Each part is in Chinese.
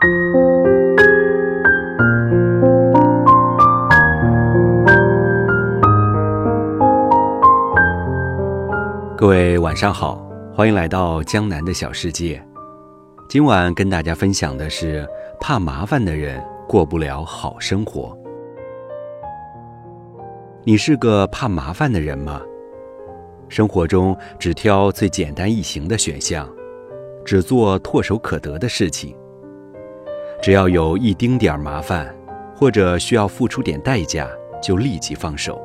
各位晚上好，欢迎来到江南的小世界。今晚跟大家分享的是：怕麻烦的人过不了好生活。你是个怕麻烦的人吗？生活中只挑最简单易行的选项，只做唾手可得的事情。只要有一丁点儿麻烦，或者需要付出点代价，就立即放手。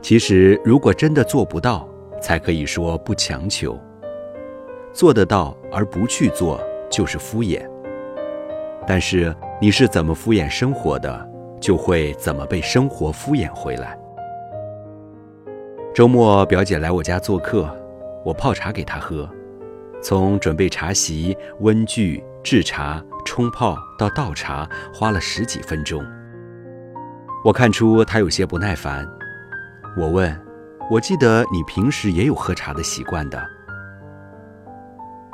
其实，如果真的做不到，才可以说不强求。做得到而不去做，就是敷衍。但是你是怎么敷衍生活的，就会怎么被生活敷衍回来。周末表姐来我家做客，我泡茶给她喝，从准备茶席、温具、制茶、冲泡到倒茶，花了十几分钟。我看出他有些不耐烦，我问。我记得你平时也有喝茶的习惯的。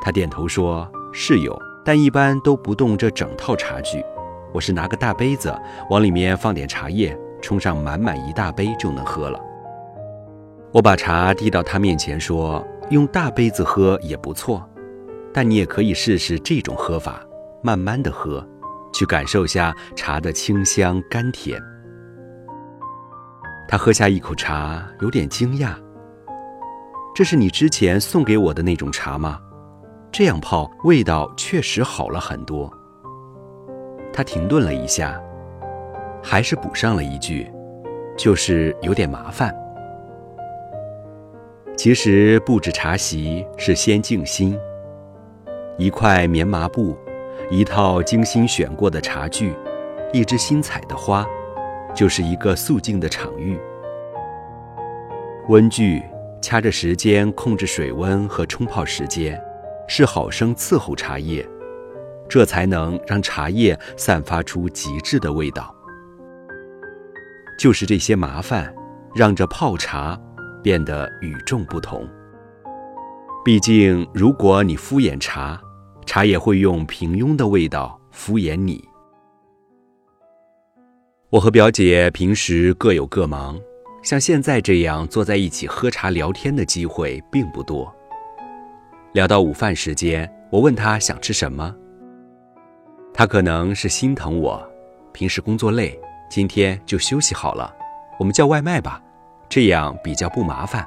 他点头说：“是有，但一般都不动这整套茶具。我是拿个大杯子，往里面放点茶叶，冲上满满一大杯就能喝了。”我把茶递到他面前说：“用大杯子喝也不错，但你也可以试试这种喝法，慢慢的喝，去感受下茶的清香甘甜。”他喝下一口茶，有点惊讶。这是你之前送给我的那种茶吗？这样泡味道确实好了很多。他停顿了一下，还是补上了一句：“就是有点麻烦。”其实布置茶席是先静心。一块棉麻布，一套精心选过的茶具，一支新采的花。就是一个肃静的场域。温具掐着时间控制水温和冲泡时间，是好生伺候茶叶，这才能让茶叶散发出极致的味道。就是这些麻烦，让这泡茶变得与众不同。毕竟，如果你敷衍茶，茶也会用平庸的味道敷衍你。我和表姐平时各有各忙，像现在这样坐在一起喝茶聊天的机会并不多。聊到午饭时间，我问她想吃什么，她可能是心疼我，平时工作累，今天就休息好了，我们叫外卖吧，这样比较不麻烦。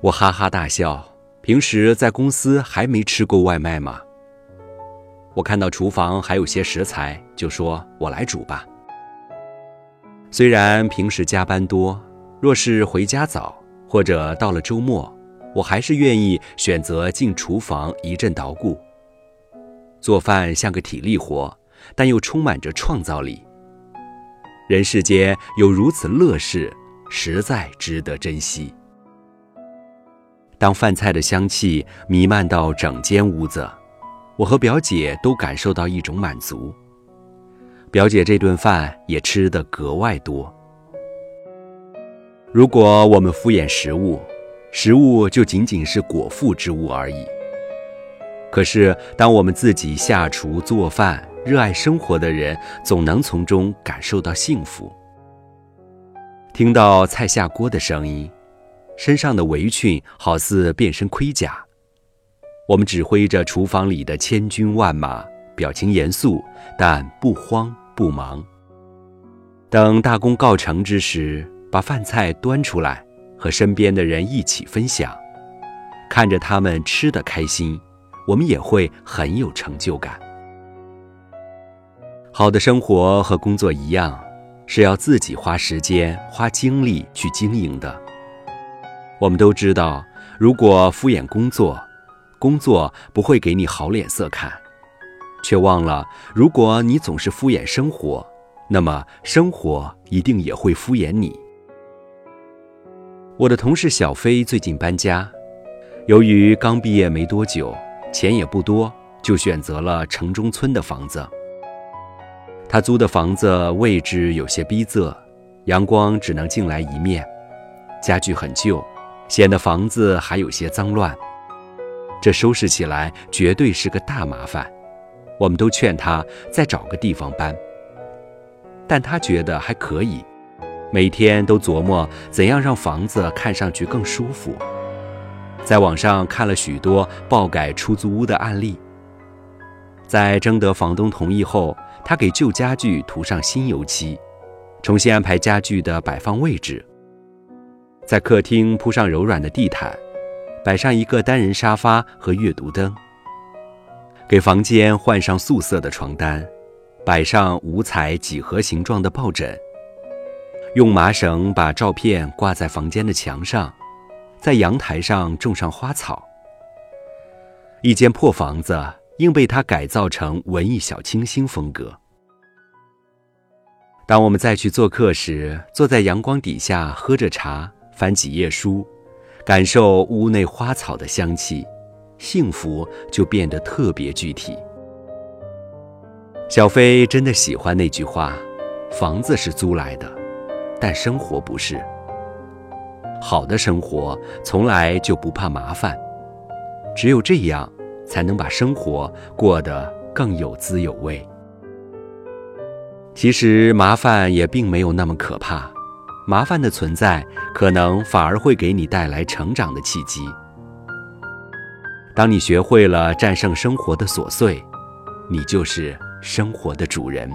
我哈哈大笑，平时在公司还没吃过外卖吗？我看到厨房还有些食材，就说我来煮吧。虽然平时加班多，若是回家早或者到了周末，我还是愿意选择进厨房一阵捣鼓。做饭像个体力活，但又充满着创造力。人世间有如此乐事，实在值得珍惜。当饭菜的香气弥漫到整间屋子。我和表姐都感受到一种满足，表姐这顿饭也吃得格外多。如果我们敷衍食物，食物就仅仅是果腹之物而已。可是，当我们自己下厨做饭，热爱生活的人，总能从中感受到幸福。听到菜下锅的声音，身上的围裙好似变身盔甲。我们指挥着厨房里的千军万马，表情严肃，但不慌不忙。等大功告成之时，把饭菜端出来，和身边的人一起分享，看着他们吃得开心，我们也会很有成就感。好的生活和工作一样，是要自己花时间、花精力去经营的。我们都知道，如果敷衍工作，工作不会给你好脸色看，却忘了，如果你总是敷衍生活，那么生活一定也会敷衍你。我的同事小飞最近搬家，由于刚毕业没多久，钱也不多，就选择了城中村的房子。他租的房子位置有些逼仄，阳光只能进来一面，家具很旧，显得房子还有些脏乱。这收拾起来绝对是个大麻烦。我们都劝他再找个地方搬，但他觉得还可以，每天都琢磨怎样让房子看上去更舒服。在网上看了许多爆改出租屋的案例，在征得房东同意后，他给旧家具涂上新油漆，重新安排家具的摆放位置，在客厅铺上柔软的地毯，摆上一个单人沙发和阅读灯，给房间换上素色的床单，摆上五彩几何形状的抱枕，用麻绳把照片挂在房间的墙上。在阳台上种上花草。一间破房子硬被他改造成文艺小清新风格。当我们再去做客时，坐在阳光底下喝着茶，翻几页书，感受屋内花草的香气，幸福就变得特别具体。小飞真的喜欢那句话：“房子是租来的，但生活不是。”好的生活从来就不怕麻烦，只有这样，才能把生活过得更有滋有味。其实麻烦也并没有那么可怕，麻烦的存在可能反而会给你带来成长的契机。当你学会了战胜生活的琐碎，你就是生活的主人。